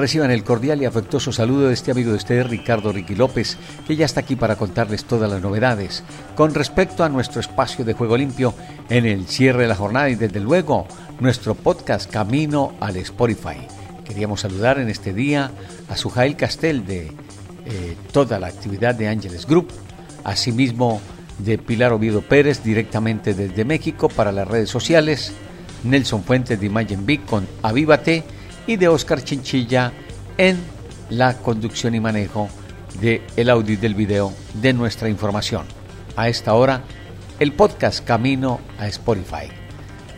Reciban el cordial y afectuoso saludo de este amigo de ustedes, Ricardo Ricky López, que ya está aquí para contarles todas las novedades con respecto a nuestro espacio de juego limpio en el cierre de la jornada y desde luego nuestro podcast Camino al Spotify. Queríamos saludar en este día a Sujail Castel de eh, toda la actividad de Ángeles Group, asimismo de Pilar Oviedo Pérez directamente desde México para las redes sociales, Nelson Fuentes de Imagine Big con Avívate y de Oscar Chinchilla en la conducción y manejo del el audio y del video de nuestra información. A esta hora, el podcast Camino a Spotify.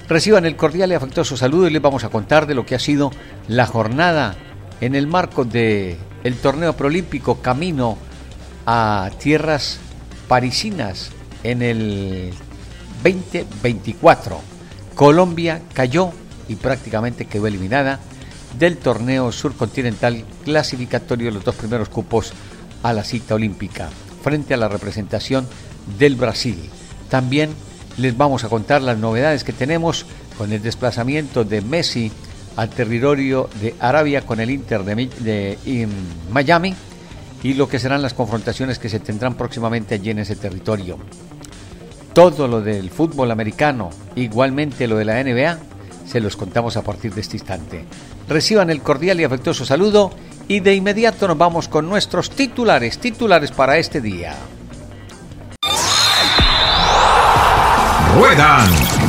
Reciban el cordial y afectuoso saludo y les vamos a contar de lo que ha sido la jornada en el marco de el torneo proolímpico Camino a tierras parisinas en el 2024. Colombia cayó y prácticamente quedó eliminada del torneo surcontinental clasificatorio de los dos primeros cupos a la cita olímpica frente a la representación del Brasil. También les vamos a contar las novedades que tenemos con el desplazamiento de Messi al territorio de Arabia con el Inter de, Miami y lo que serán las confrontaciones que se tendrán próximamente allí en ese territorio. Todo lo del fútbol americano, igualmente lo de la NBA, se los contamos a partir de este instante. Reciban el cordial y afectuoso saludo y de inmediato nos vamos con nuestros titulares, titulares para este día. Ruedan,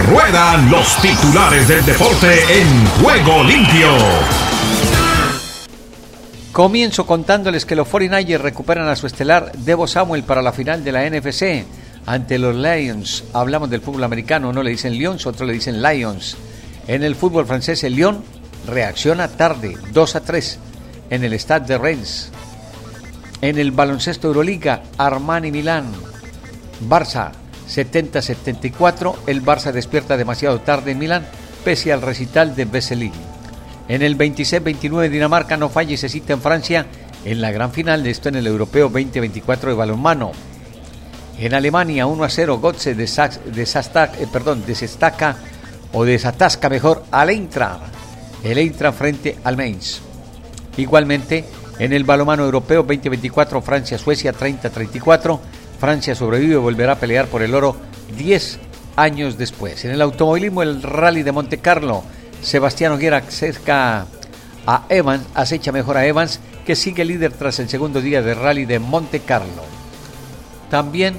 ruedan los titulares del deporte en juego limpio. Comienzo contándoles que los 49ers recuperan a su estelar Debo Samuel para la final de la NFC ante los Lions. Hablamos del fútbol americano, uno le dicen Lions, otro le dicen Lions. En el fútbol francés, el Lyon reacciona tarde, 2 a 3, en el Stade de Reims. En el baloncesto Euroliga, Armani Milán, Barça 70-74, el Barça despierta demasiado tarde en Milán, pese al recital de Vesely. En el 26-29 Dinamarca no falla y se cita en Francia en la gran final de esto en el Europeo 2024 de balonmano. En Alemania 1 a 0 Gotze de, eh, perdón, desestaca o desatasca mejor al Eintracht el Eintracht frente al Mainz. Igualmente, en el balomano europeo 2024, Francia-Suecia 30-34, Francia sobrevive y volverá a pelear por el oro 10 años después. En el automovilismo, el Rally de Monte Carlo, Sebastián Oguera cerca a Evans, acecha mejor a Evans, que sigue líder tras el segundo día de Rally de Monte Carlo. También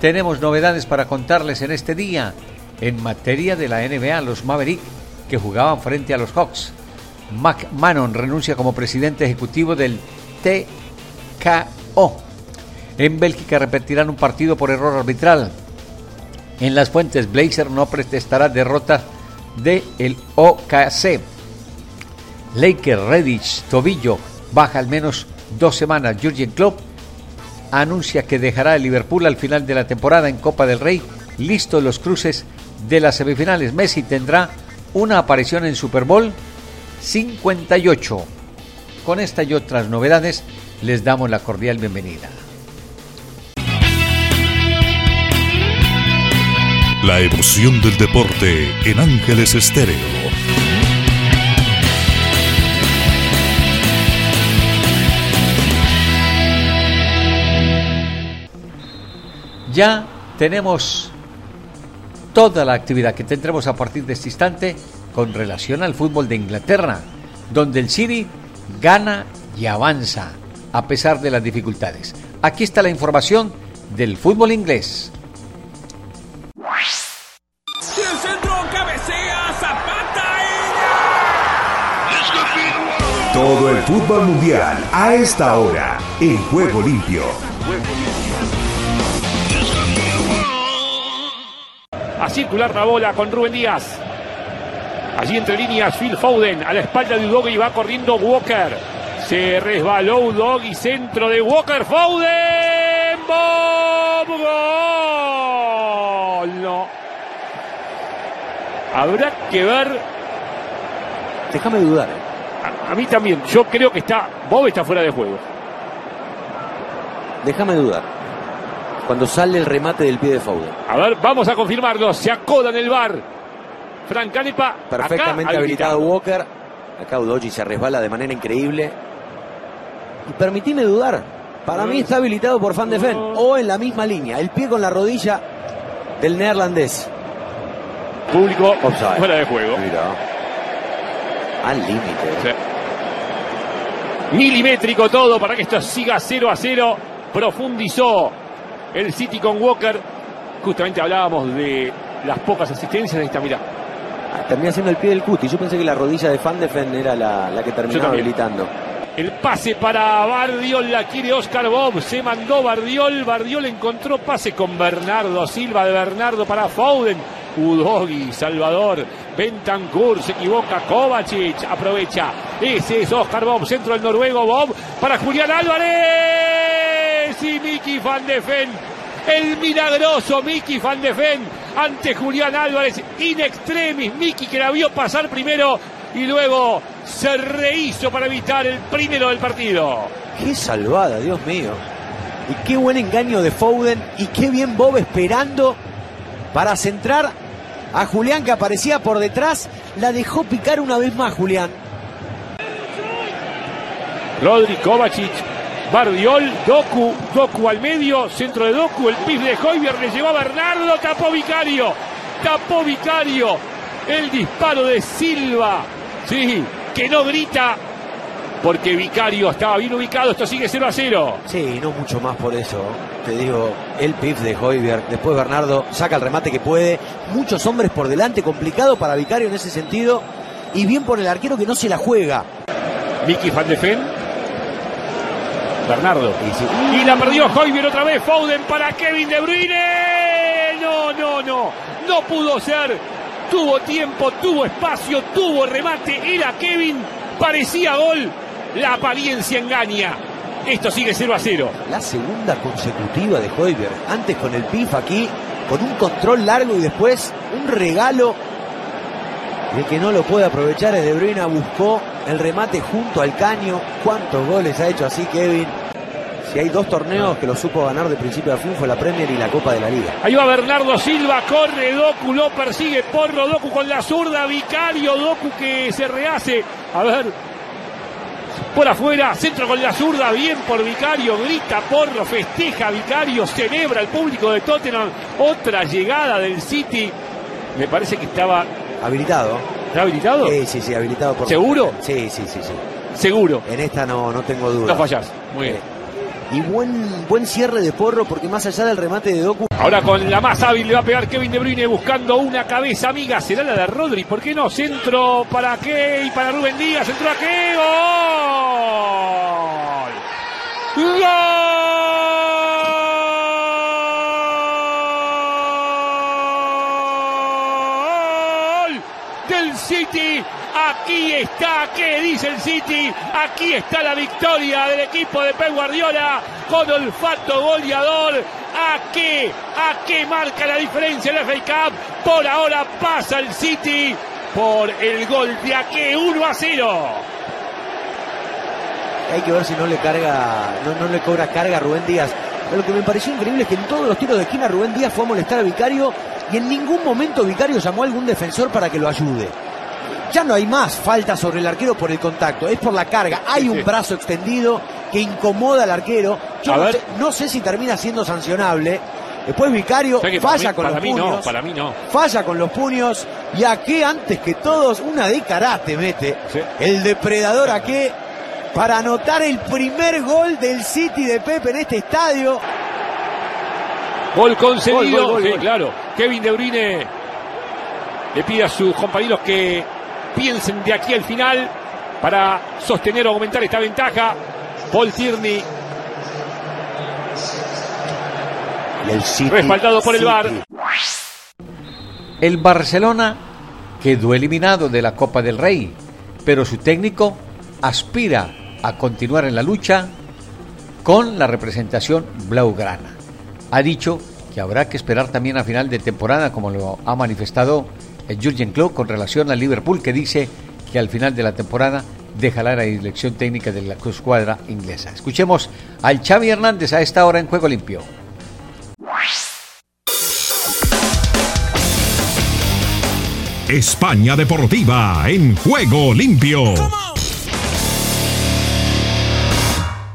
tenemos novedades para contarles en este día. En materia de la NBA, los Maverick que jugaban frente a los Hawks. McMahon renuncia como presidente ejecutivo del TKO. En Bélgica repetirán un partido por error arbitral. En las fuentes, Blazer no protestará derrota de el OKC. Laker, Redditch, Tobillo, baja al menos dos semanas. Jurgen Klopp anuncia que dejará el Liverpool al final de la temporada en Copa del Rey. Listo los cruces de las semifinales. Messi tendrá una aparición en Super Bowl 58. Con esta y otras novedades les damos la cordial bienvenida. La emoción del deporte en Ángeles Estéreo. Ya tenemos toda la actividad que tendremos a partir de este instante con relación al fútbol de Inglaterra, donde el City gana y avanza a pesar de las dificultades. Aquí está la información del fútbol inglés. Todo el fútbol mundial a esta hora en Juego Limpio. A circular la bola con Rubén Díaz. Allí entre líneas Phil Foden a la espalda de Udog y va corriendo Walker. Se resbaló Udog y centro de Walker Foden. ¡Gol! No. Habrá que ver. Déjame dudar. A, a mí también. Yo creo que está. Bob está fuera de juego. Déjame dudar. Cuando sale el remate del pie de Foden. A ver, vamos a confirmarlo. Se acoda en el bar. Frank Canepa. Perfectamente acá, habilitado Walker. Acá Udoji se resbala de manera increíble. Y permitime dudar. Para mí está habilitado por Van de Ven. O en la misma línea. El pie con la rodilla del neerlandés. Público Offside. fuera de juego. Mira. Al límite. Sí. Milimétrico todo para que esto siga 0 a 0. Profundizó el City con Walker. Justamente hablábamos de las pocas asistencias. Ahí está, mira. Ah, Termina siendo el pie del cuti. Yo pensé que la rodilla de Van de Ven era la, la que terminaba habilitando. El pase para Bardiol, la quiere Oscar Bob, se mandó Bardiol, Bardiol encontró pase con Bernardo Silva, de Bernardo para Foden, Udogi, Salvador, Bentancur, se equivoca, Kovacic, aprovecha, ese es Oscar Bob, centro del noruego Bob, para Julián Álvarez y Miki Van de Ven, el milagroso Miki Van de Ven, ante Julián Álvarez, in extremis, Miki que la vio pasar primero y luego se rehizo para evitar el primero del partido. Qué salvada, Dios mío. Y qué buen engaño de Foden. Y qué bien Bob esperando para centrar a Julián que aparecía por detrás. La dejó picar una vez más Julián. Rodri Kovacic, Bardiol, Doku, Doku al medio, centro de Doku, el pif de Hoybier le llegó a Bernardo, tapó Vicario, tapó Vicario, el disparo de Silva, sí, que no grita, porque Vicario estaba bien ubicado, esto sigue 0 a 0. Sí, no mucho más por eso. Te digo, el pif de Hoybier. Después Bernardo saca el remate que puede. Muchos hombres por delante. Complicado para Vicario en ese sentido. Y bien por el arquero que no se la juega. Miki Van de Ven. Bernardo. Y sí. Y la perdió Hoybier otra vez. Foden para Kevin De Bruyne. No, no, no. No pudo ser. Tuvo tiempo, tuvo espacio, tuvo remate. Era Kevin. Parecía gol. La apariencia engaña. Esto sigue 0 a 0. La segunda consecutiva de Hoybier. Antes con el pif aquí. Con un control largo y después un regalo. El que no lo puede aprovechar De Bruyne. Buscó el remate junto al caño. ¿Cuántos goles ha hecho así Kevin? Si hay dos torneos que lo supo ganar de principio a fin fue la Premier y la Copa de la Liga. Ahí va Bernardo Silva, corre Doku, lo persigue Porro, Doku con la zurda, Vicario, Doku que se rehace. A ver, por afuera, centro con la zurda, bien por Vicario, grita Porro, festeja Vicario, celebra el público de Tottenham. Otra llegada del City. Me parece que estaba. Habilitado. ¿Está habilitado? Sí, sí, sí, habilitado por ¿Seguro? Sí, sí, sí, sí. Seguro. En esta no, no tengo duda. No fallás. Muy bien. Y buen, buen cierre de porro porque más allá del remate de Doku, Ahora con la más hábil le va a pegar Kevin De Bruyne buscando una cabeza amiga. Será la de Rodri. ¿Por qué no? Centro para qué y para Rubén Díaz. Centro a qué. ¡Gol! ¡Gol! City. Aquí está, ¿qué dice el City? Aquí está la victoria del equipo de Pep Guardiola con olfato goleador. ¿A qué? ¿A qué marca la diferencia en la FA Cup? Por ahora pasa el City por el gol de Ake 1 a 0. hay que ver si no le carga, no, no le cobra carga a Rubén Díaz. Pero lo que me pareció increíble es que en todos los tiros de esquina Rubén Díaz fue a molestar a Vicario y en ningún momento Vicario llamó a algún defensor para que lo ayude. Ya no hay más falta sobre el arquero por el contacto, es por la carga. Hay Sí, un sí. brazo extendido que incomoda al arquero. Yo no sé, no sé si termina siendo sancionable. Después Vicario para falla mí- con para los mí puños. no, para mí no. Falla con los puños. Y aquí antes que todos, una de karate mete. Sí. El depredador aquí para anotar el primer gol del City de Pepe en este estadio. Gol concedido. Gol, gol, gol, Sí, claro. Kevin De Bruyne le pide a sus compañeros que piensen de aquí al final para sostener o aumentar esta ventaja. Paul Tierney Y el City, Respaldado por el. VAR. El Barcelona quedó eliminado de la Copa del Rey, pero su técnico aspira a continuar en la lucha con la representación blaugrana. Ha dicho que habrá que esperar también a final de temporada, como lo ha manifestado Jurgen Klopp con relación al Liverpool que dice que al final de la temporada dejará la dirección técnica de la escuadra inglesa. Escuchemos al Xavi Hernández a esta hora en Juego Limpio. España Deportiva en Juego Limpio.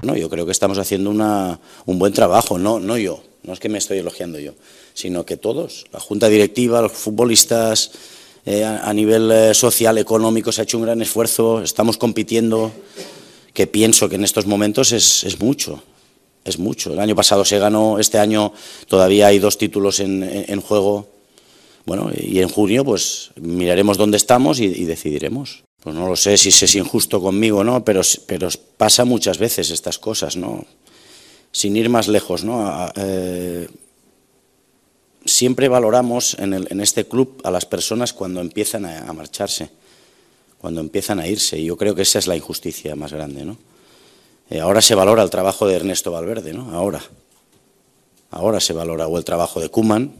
No, yo creo que estamos haciendo una, un buen trabajo, no, no yo, no es que me estoy elogiando yo, sino que todos, la junta directiva, los futbolistas, eh, a, nivel eh, social, económico, se ha hecho un gran esfuerzo, estamos compitiendo, que pienso que en estos momentos es, es mucho, es mucho. El año pasado se ganó, este año todavía hay dos títulos en, en juego bueno, y en junio pues miraremos dónde estamos y, decidiremos. Pues no lo sé si es injusto conmigo, ¿no? Pero, pero pasa muchas veces estas cosas, ¿no? Sin ir más lejos, ¿no? Eh, siempre valoramos en, el, en, este club a las personas cuando empiezan a, marcharse, cuando empiezan a irse. Y yo creo que esa es la injusticia más grande, ¿no? Eh, ahora se valora el trabajo de Ernesto Valverde, ¿no? Ahora. Ahora se valora o el trabajo de Kuman,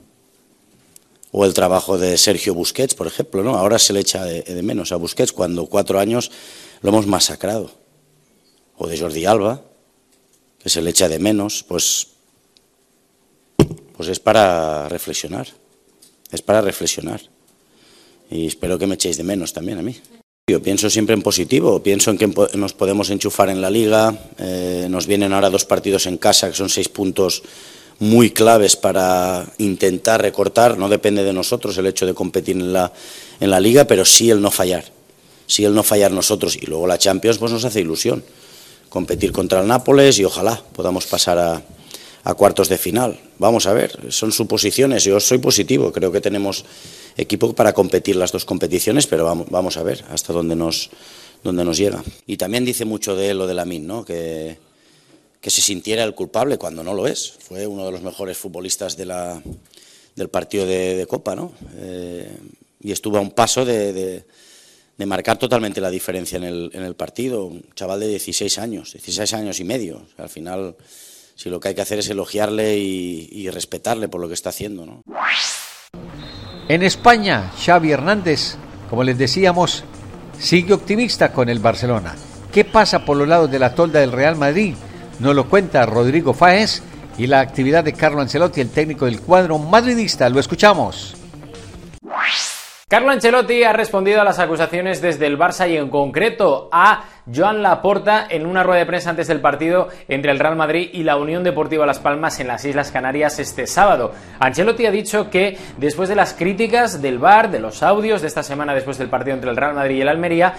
o el trabajo de Sergio Busquets, por ejemplo, ¿no? Ahora se le echa de, menos a Busquets cuando cuatro años lo hemos masacrado. O de Jordi Alba, que se le echa de menos, pues, pues es para reflexionar. Es para reflexionar. Y espero que me echéis de menos también a mí. Yo pienso siempre en positivo, pienso en que nos podemos enchufar en la liga, eh, nos vienen ahora dos partidos en casa que son seis puntos muy claves para intentar recortar, no depende de nosotros el hecho de competir en la, en la liga, pero sí el no fallar, sí el no fallar nosotros y luego la Champions pues nos hace ilusión, competir contra el Nápoles y ojalá podamos pasar a, a cuartos de final. Vamos a ver, son suposiciones, yo soy positivo, creo que tenemos equipo para competir las dos competiciones, pero vamos, vamos a ver hasta dónde nos, dónde nos llega. Y también dice mucho de lo de la MIN, ¿no? que que se sintiera el culpable cuando no lo es. Fue uno de los mejores futbolistas de la, del partido de, Copa, ¿no? Eh, y estuvo a un paso de, marcar totalmente la diferencia en el, en el, partido. Un chaval de 16 años, 16 años y medio. al final, si lo que hay que hacer es elogiarle y, y respetarle por lo que está haciendo, ¿no? En España, Xavi Hernández, como les decíamos, sigue optimista con el Barcelona. ¿Qué pasa por los lados de la tolda del Real Madrid? Nos lo cuenta Rodrigo Fáez y la actividad de Carlo Ancelotti, el técnico del cuadro madridista. Lo escuchamos. Carlo Ancelotti ha respondido a las acusaciones desde el Barça y en concreto a Joan Laporta en una rueda de prensa antes del partido entre el Real Madrid y la Unión Deportiva Las Palmas en las Islas Canarias este sábado. Ancelotti ha dicho que después de las críticas del VAR, de los audios de esta semana después del partido entre el Real Madrid y el Almería,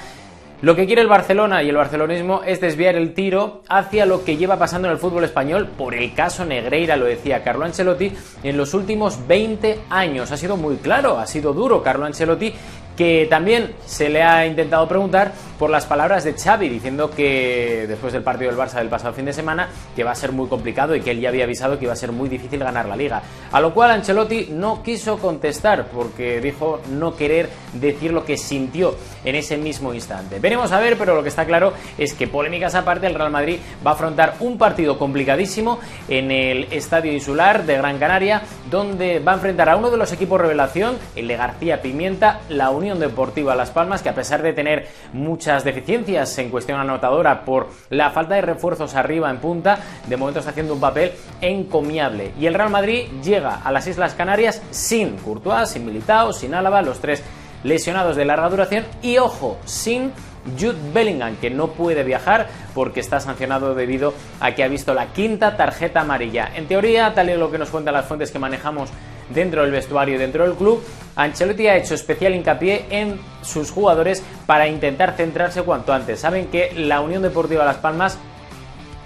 lo que quiere el Barcelona y el barcelonismo es desviar el tiro hacia lo que lleva pasando en el fútbol español por el caso Negreira, lo decía Carlo Ancelotti, en los últimos 20 años. Ha sido muy claro, ha sido duro Carlo Ancelotti que también se le ha intentado preguntar por las palabras de Xavi, diciendo que después del partido del Barça del pasado fin de semana, que va a ser muy complicado y que él ya había avisado que iba a ser muy difícil ganar la liga. A lo cual Ancelotti no quiso contestar porque dijo no querer decir lo que sintió en ese mismo instante. Veremos a ver, pero lo que está claro es que polémicas aparte, el Real Madrid va a afrontar un partido complicadísimo en el Estadio Insular de Gran Canaria, donde va a enfrentar a uno de los equipos revelación, el de García Pimienta, la Unión Deportiva Las Palmas, que a pesar de tener muchas deficiencias en cuestión anotadora por la falta de refuerzos arriba en punta, de momento está haciendo un papel encomiable. Y el Real Madrid llega a las Islas Canarias sin Courtois, sin Militao, sin Álava, los tres lesionados de larga duración y ojo, sin Jude Bellingham, que no puede viajar porque está sancionado debido a que ha visto la quinta tarjeta amarilla. En teoría, tal y lo que nos cuentan las fuentes que manejamos dentro del vestuario y dentro del club, Ancelotti ha hecho especial hincapié en sus jugadores para intentar centrarse cuanto antes. Saben que la Unión Deportiva Las Palmas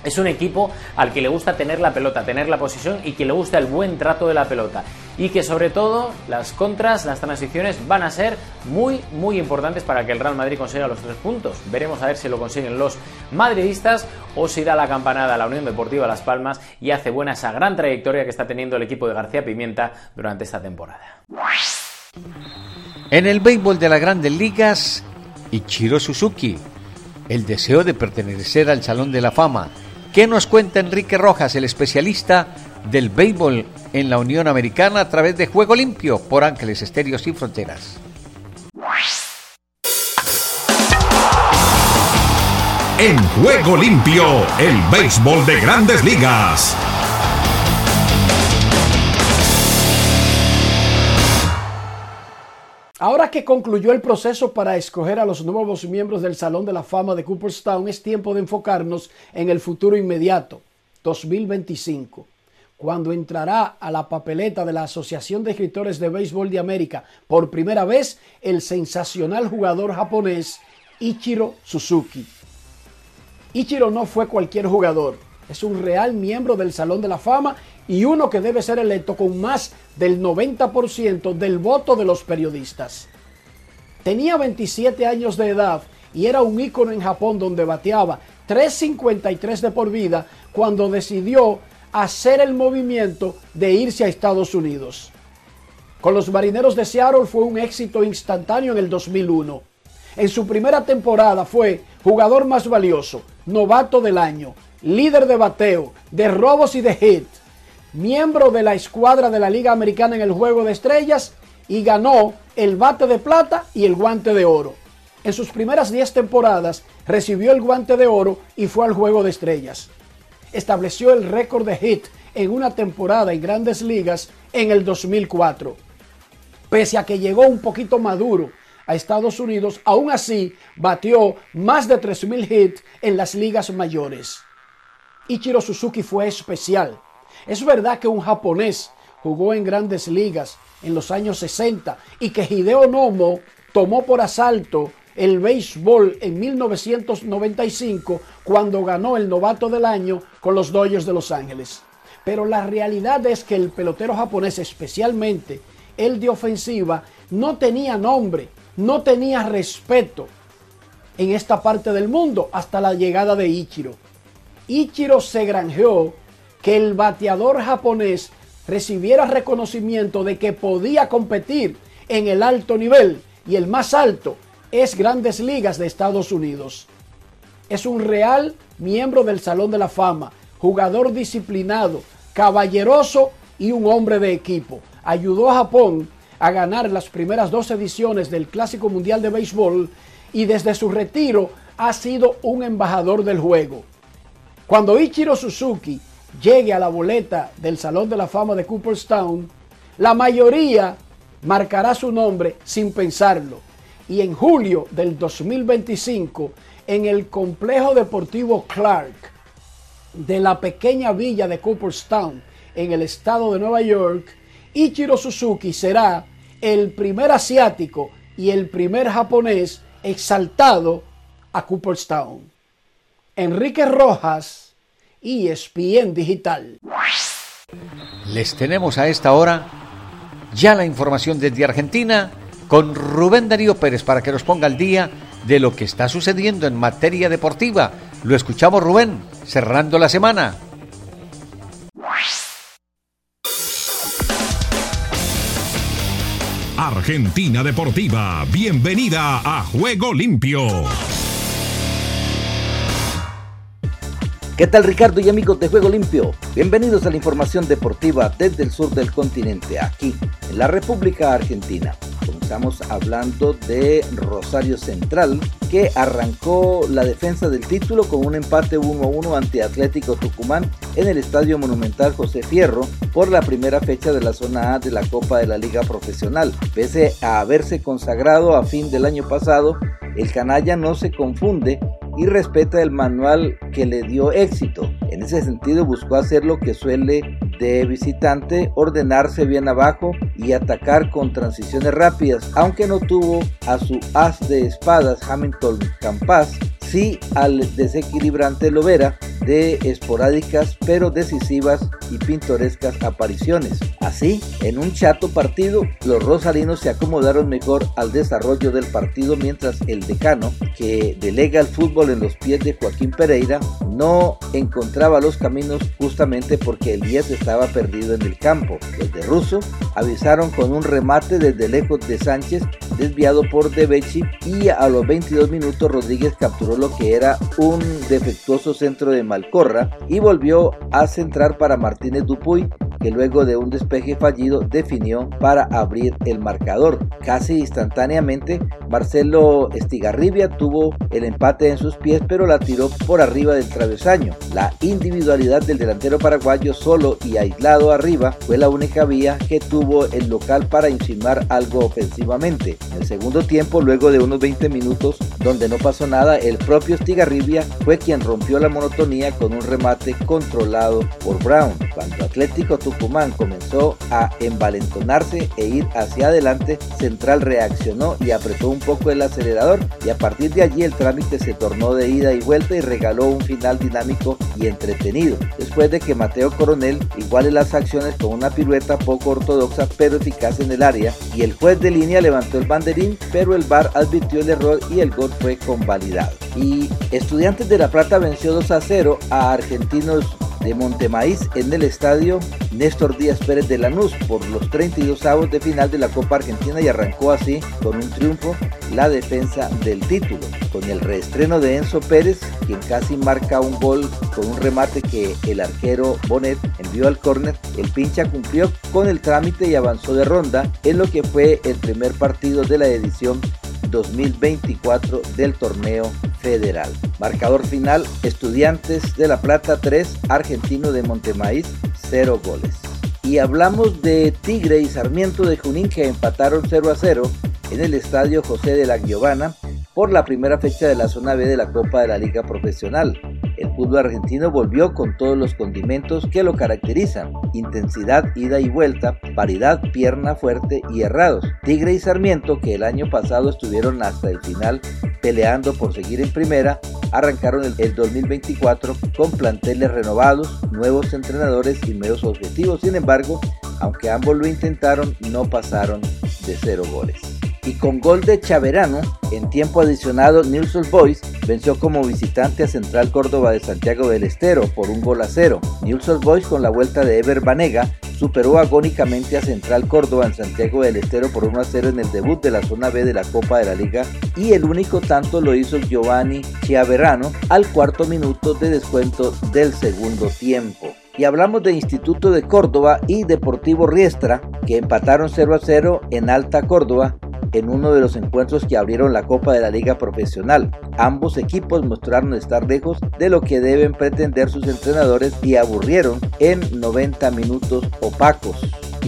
es un equipo al que le gusta tener la pelota, tener la posición y que le gusta el buen trato de la pelota. Y que sobre todo las contras, las transiciones van a ser muy, muy importantes para que el Real Madrid consiga los tres puntos. Veremos a ver si lo consiguen los madridistas o si da la campanada a la Unión Deportiva Las Palmas y hace buena esa gran trayectoria que está teniendo el equipo de García Pimienta durante esta temporada. En el béisbol de las grandes ligas, Ichiro Suzuki, el deseo de pertenecer al Salón de la Fama ¿Qué nos cuenta Enrique Rojas, el especialista del béisbol en la Unión Americana a través de Juego Limpio por Ángeles Estéreos Sin Fronteras? En Juego Limpio, el béisbol de grandes ligas. Ahora que concluyó el proceso para escoger a los nuevos miembros del Salón de la Fama de Cooperstown, es tiempo de enfocarnos en el futuro inmediato, 2025, cuando entrará a la papeleta de la Asociación de Escritores de Béisbol de América por primera vez el sensacional jugador japonés Ichiro Suzuki. Ichiro no fue cualquier jugador, es un real miembro del Salón de la Fama y uno que debe ser electo con más del 90% del voto de los periodistas. Tenía 27 años de edad y era un ícono en Japón donde bateaba 3.53 de por vida cuando decidió hacer el movimiento de irse a Estados Unidos. Con los Marineros de Seattle fue un éxito instantáneo en el 2001. En su primera temporada fue jugador más valioso, novato del año, líder de bateo, de robos y de hit, miembro de la escuadra de la Liga Americana en el Juego de Estrellas y ganó el bate de plata y el guante de oro. En sus primeras 10 temporadas recibió el guante de oro y fue al Juego de Estrellas. Estableció el récord de hit en una temporada en grandes ligas en el 2004. Pese a que llegó un poquito maduro a Estados Unidos, aún así batió más de 3.000 hits en las ligas mayores. Ichiro Suzuki fue especial. Es verdad que un japonés jugó en grandes ligas en los años 60 y que Hideo Nomo tomó por asalto el béisbol en 1995 cuando ganó el novato del año con los Dodgers de Los Ángeles. Pero la realidad es que el pelotero japonés, especialmente el de ofensiva, no tenía nombre, no tenía respeto en esta parte del mundo hasta la llegada de Ichiro. Ichiro se granjeó que el bateador japonés recibiera reconocimiento de que podía competir en el alto nivel y el más alto es Grandes Ligas de Estados Unidos. Es un real miembro del Salón de la Fama, jugador disciplinado, caballeroso y un hombre de equipo. Ayudó a Japón a ganar las primeras dos ediciones del Clásico Mundial de Béisbol y desde su retiro ha sido un embajador del juego. Cuando Ichiro Suzuki llegue a la boleta del Salón de la Fama de Cooperstown, la mayoría marcará su nombre sin pensarlo. Y en julio del 2025, en el complejo deportivo Clark de la pequeña villa de Cooperstown, en el estado de Nueva York, Ichiro Suzuki será el primer asiático y el primer japonés exaltado a Cooperstown. Enrique Rojas, ESPN Digital. Les tenemos a esta hora ya la información desde Argentina con Rubén Darío Pérez para que nos ponga al día de lo que está sucediendo en materia deportiva. Lo escuchamos Rubén, cerrando la semana. Argentina Deportiva, bienvenida a Juego Limpio. ¿Qué tal Ricardo y amigos de Juego Limpio? Bienvenidos a la información deportiva desde el sur del continente, aquí en la República Argentina. Comenzamos hablando de Rosario Central, que arrancó la defensa del título con un empate 1-1 ante Atlético Tucumán en el Estadio Monumental José Fierro por la primera fecha de la zona A de la Copa de la Liga Profesional. Pese a haberse consagrado a fin del año pasado, el canalla no se confunde y respeta el manual que le dio éxito. En ese sentido buscó hacer lo que suele de visitante, ordenarse bien abajo y atacar con transiciones rápidas, aunque no tuvo a su as de espadas Hamilton Campas, sí al desequilibrante Lovera de esporádicas pero decisivas y pintorescas apariciones. Así, en un chato partido, los rosarinos se acomodaron mejor al desarrollo del partido mientras el decano, que delega el fútbol en los pies de Joaquín Pereira, no encontraba los caminos justamente porque el 10 estaba perdido en el campo. Los de Russo avisaron con un remate desde lejos de Sánchez desviado por Debechi y a los 22 minutos Rodríguez capturó lo que era un defectuoso centro de Malcorra y volvió a centrar para Martínez Dupuy que luego de un despeje fallido definió para abrir el marcador. Casi instantáneamente Marcelo Estigarribia tuvo el empate en sus pies, pero la tiró por arriba del travesaño. La individualidad del delantero paraguayo solo y aislado arriba fue la única vía que tuvo el local para insinuar algo ofensivamente. En el segundo tiempo, luego de unos 20 minutos donde no pasó nada, el propio Estigarribia fue quien rompió la monotonía con un remate controlado por Brown. Cuando Atlético Tucumán comenzó a envalentonarse e ir hacia adelante, Central reaccionó y apretó un poco el acelerador y a partir de allí el trámite se tornó de ida y vuelta y regaló un final dinámico y entretenido. Después de que Mateo Coronel iguale las acciones con una pirueta poco ortodoxa pero eficaz en el área y el juez de línea levantó el banderín pero el VAR advirtió el error y el gol fue convalidado. Y Estudiantes de La Plata venció 2 a 0 a Argentinos de Montemaíz en el estadio Néstor Díaz Pérez de Lanús por los 32 avos de final de la Copa Argentina y arrancó así con un triunfo la defensa del título. Con el reestreno de Enzo Pérez, quien casi marca un gol con un remate que el arquero Bonet envió al córner, el pincha cumplió con el trámite y avanzó de ronda en lo que fue el primer partido de la edición 2024 del torneo federal. Marcador final, Estudiantes de La Plata 3, Argentino de Montemaíz 0 goles. Y hablamos de Tigre y Sarmiento de Junín que empataron 0 a 0 en el estadio José de la Giovana por la primera fecha de la zona B de la Copa de la Liga Profesional. Fútbol argentino volvió con todos los condimentos que lo caracterizan, intensidad, ida y vuelta, paridad, pierna fuerte y errados. Tigre y Sarmiento, que el año pasado estuvieron hasta el final peleando por seguir en primera, arrancaron el, 2024 con planteles renovados, nuevos entrenadores y nuevos objetivos. Sin embargo, aunque ambos lo intentaron, no pasaron de cero goles y con gol de Chaverano, en tiempo adicionado Nils Boys venció como visitante a Central Córdoba de Santiago del Estero por un gol a cero. Nils Boys con la vuelta de Ever Banega superó agónicamente a Central Córdoba en Santiago del Estero por 1 a 0 en el debut de la zona B de la Copa de la Liga y el único tanto lo hizo Giovanni Chiaverano al cuarto minuto de descuento del segundo tiempo y hablamos de Instituto de Córdoba y Deportivo Riestra que empataron 0 a 0 en Alta Córdoba en uno de los encuentros que abrieron la Copa de la Liga Profesional. Ambos equipos mostraron estar lejos de lo que deben pretender sus entrenadores y aburrieron en 90 minutos opacos.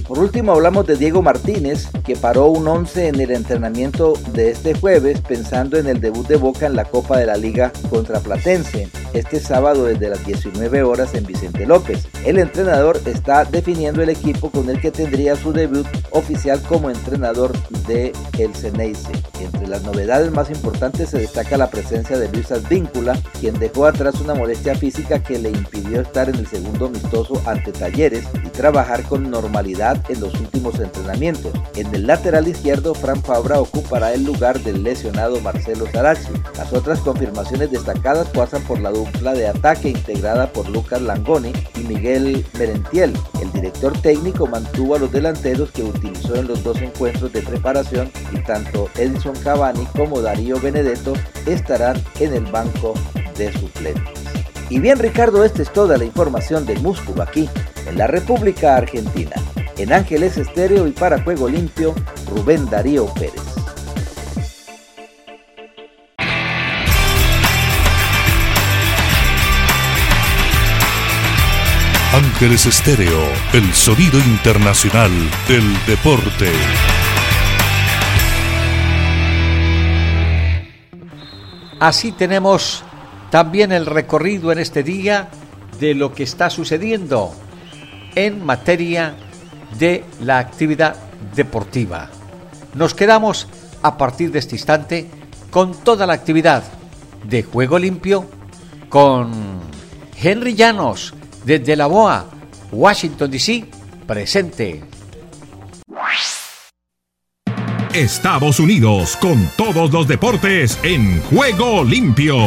Por último hablamos de Diego Martínez, que paró un 11 en el entrenamiento de este jueves pensando en el debut de Boca en la Copa de la Liga contra Platense, este sábado desde las 19 horas en Vicente López. El entrenador está definiendo el equipo con el que tendría su debut oficial como entrenador de el Ceneice. Entre las novedades más importantes se destaca la presencia de Luis Advíncula, quien dejó atrás una molestia física que le impidió estar en el segundo amistoso ante Talleres y trabajar con normalidad en los últimos entrenamientos. En el lateral izquierdo, Fran Fabra ocupará el lugar del lesionado Marcelo Sarachi. Las otras confirmaciones destacadas pasan por la dupla de ataque integrada por Lucas Langoni y Miguel Merentiel. El director técnico mantuvo a los delanteros que utilizó en los dos encuentros de preparación y tanto Edison Cavani como Darío Benedetto estarán en el banco de suplentes. Y bien Ricardo, esta es toda la información del músculo aquí, en la República Argentina. En Ángeles Estéreo y para Juego Limpio, Rubén Darío Pérez. Ángeles Estéreo, el sonido internacional del deporte. Así tenemos también el recorrido en este día de lo que está sucediendo en materia de la actividad deportiva. Nos quedamos a partir de este instante con toda la actividad de juego limpio con Henry Llanos desde la BOA, Washington DC, presente. Estados Unidos con todos los deportes en juego limpio.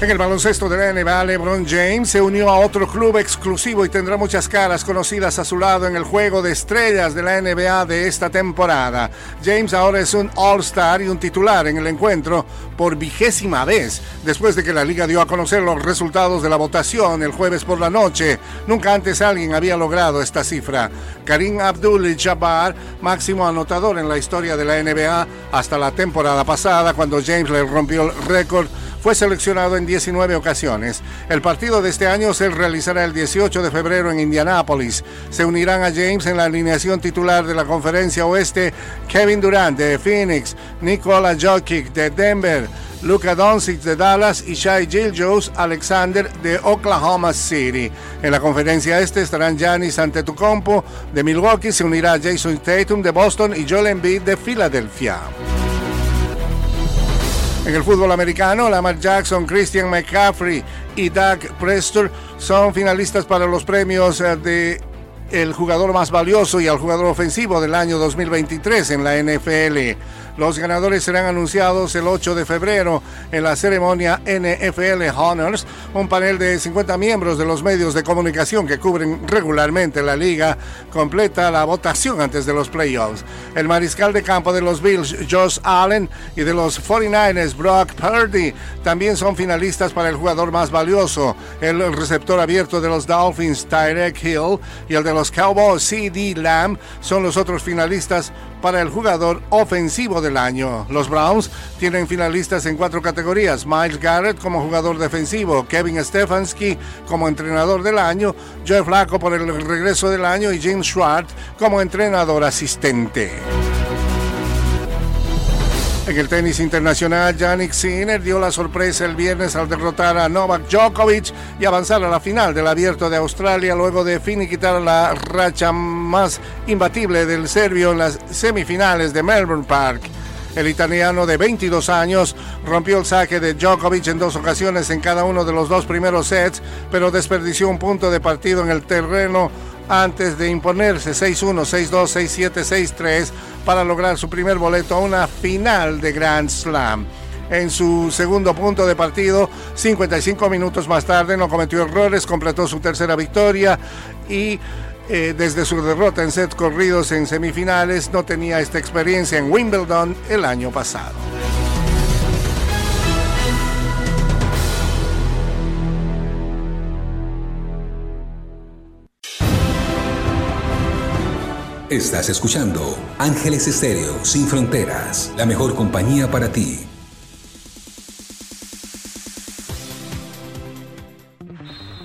En el baloncesto de la NBA, LeBron James se unió a otro club exclusivo y tendrá muchas caras conocidas a su lado en el juego de estrellas de la NBA de esta temporada. James ahora es un All-Star y un titular en el encuentro por vigésima vez, después de que la liga dio a conocer los resultados de la votación el jueves por la noche. Nunca antes alguien había logrado esta cifra. Karim Abdul-Jabbar, máximo anotador en la historia de la NBA hasta la temporada pasada, cuando James le rompió el récord fue seleccionado en 19 ocasiones. El partido de este año se realizará el 18 de febrero en Indianápolis. Se unirán a James en la alineación titular de la Conferencia Oeste Kevin Durant de Phoenix, Nikola Jokic de Denver, Luka Doncic de Dallas y Shai Gilgeous Alexander de Oklahoma City. En la conferencia este estarán Giannis Antetokounmpo de Milwaukee, se unirá Jason Tatum de Boston y Joel Embiid de Filadelfia. En el fútbol americano, Lamar Jackson, Christian McCaffrey y Doug Preston son finalistas para los premios eh, de el jugador más valioso y al jugador ofensivo del año 2023 en la NFL. Los ganadores serán anunciados el 8 de febrero en la ceremonia NFL Honors. Un panel de 50 miembros de los medios de comunicación que cubren regularmente la liga completa la votación antes de los playoffs. El mariscal de campo de los Bills, Josh Allen, y de los 49ers, Brock Purdy, también son finalistas para el jugador más valioso. El receptor abierto de los Dolphins, Tyrek Hill, y el de los Cowboys, C.D. Lamb, son los otros finalistas para el jugador ofensivo del año. Los Browns tienen finalistas en cuatro categorías. Miles Garrett como jugador defensivo, Kevin Stefanski como entrenador del año, Joe Flacco por el regreso del año y James Schwartz como entrenador asistente. En el tenis internacional, Yannick Sinner dio la sorpresa el viernes al derrotar a Novak Djokovic y avanzar a la final del Abierto de Australia luego de finiquitar la racha más imbatible del serbio en las semifinales de Melbourne Park. El italiano de 22 años rompió el saque de Djokovic en dos ocasiones en cada uno de los dos primeros sets, pero desperdició un punto de partido en el terreno antes de imponerse 6-1, 6-2, 6-7, 6-3 para lograr su primer boleto a una final de Grand Slam. En su segundo punto de partido, 55 minutos más tarde, no cometió errores, completó su tercera victoria y eh, desde su derrota en set corridos en semifinales no tenía esta experiencia en Wimbledon el año pasado. Estás escuchando Ángeles Estéreo Sin Fronteras, la mejor compañía para ti.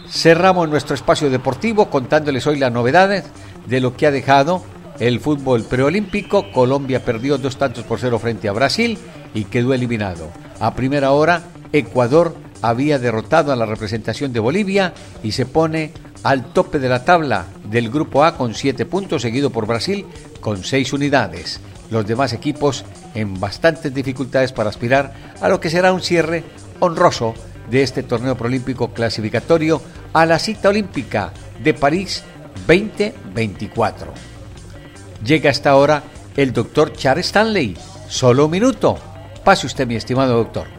Cerramos nuestro espacio deportivo contándoles hoy las novedades de lo que ha dejado el fútbol preolímpico. Colombia perdió dos tantos por cero frente a Brasil y quedó eliminado. A primera hora, Ecuador había derrotado a la representación de Bolivia y se pone al tope de la tabla del Grupo A con 7 puntos, seguido por Brasil con 6 unidades. Los demás equipos en bastantes dificultades para aspirar a lo que será un cierre honroso de este torneo proolímpico clasificatorio a la cita olímpica de París 2024. Llega hasta ahora el doctor Charles Stanley. Solo un minuto. Pase usted, mi estimado doctor.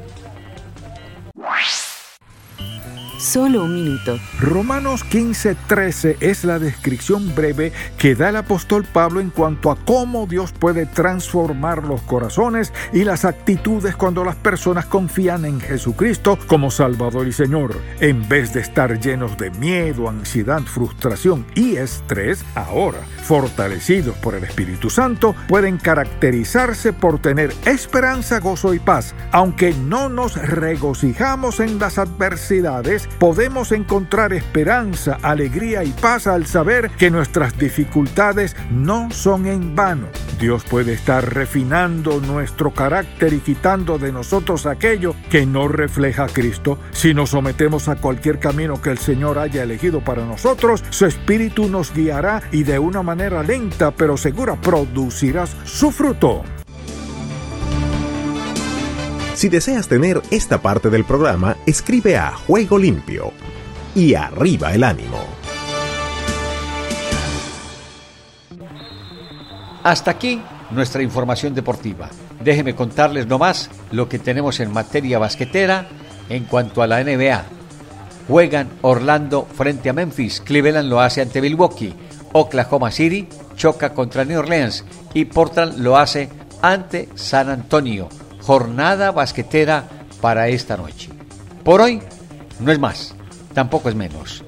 Solo un minuto. Romanos 15:13 es la descripción breve que da el apóstol Pablo en cuanto a cómo Dios puede transformar los corazones y las actitudes cuando las personas confían en Jesucristo como Salvador y Señor. En vez de estar llenos de miedo, ansiedad, frustración y estrés, ahora, fortalecidos por el Espíritu Santo, pueden caracterizarse por tener esperanza, gozo y paz. Aunque no nos regocijamos en las adversidades, podemos encontrar esperanza, alegría y paz al saber que nuestras dificultades no son en vano. Dios puede estar refinando nuestro carácter y quitando de nosotros aquello que no refleja a Cristo. Si nos sometemos a cualquier camino que el Señor haya elegido para nosotros, su Espíritu nos guiará y de una manera lenta pero segura producirás su fruto. Si deseas tener esta parte del programa, escribe a Juego Limpio y arriba el ánimo. Hasta aquí nuestra información deportiva. Déjeme contarles nomás lo que tenemos en materia basquetera En cuanto a la NBA, juegan Orlando frente a Memphis, Cleveland lo hace ante Milwaukee, Oklahoma City choca contra New Orleans y Portland lo hace ante San Antonio. Jornada basquetera para esta noche. Por hoy no es más, tampoco es menos.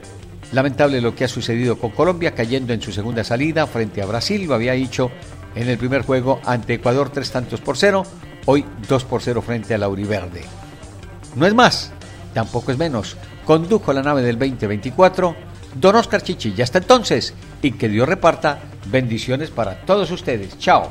Lamentable lo que ha sucedido con Colombia cayendo en su segunda salida frente a Brasil, lo había dicho en el primer juego ante Ecuador tres tantos por cero, hoy dos por cero frente a la Uriverde. No es más, tampoco es menos. Condujo la nave del 2024 Don Oscar Chichi. hasta entonces, y que Dios reparta bendiciones para todos ustedes. Chao.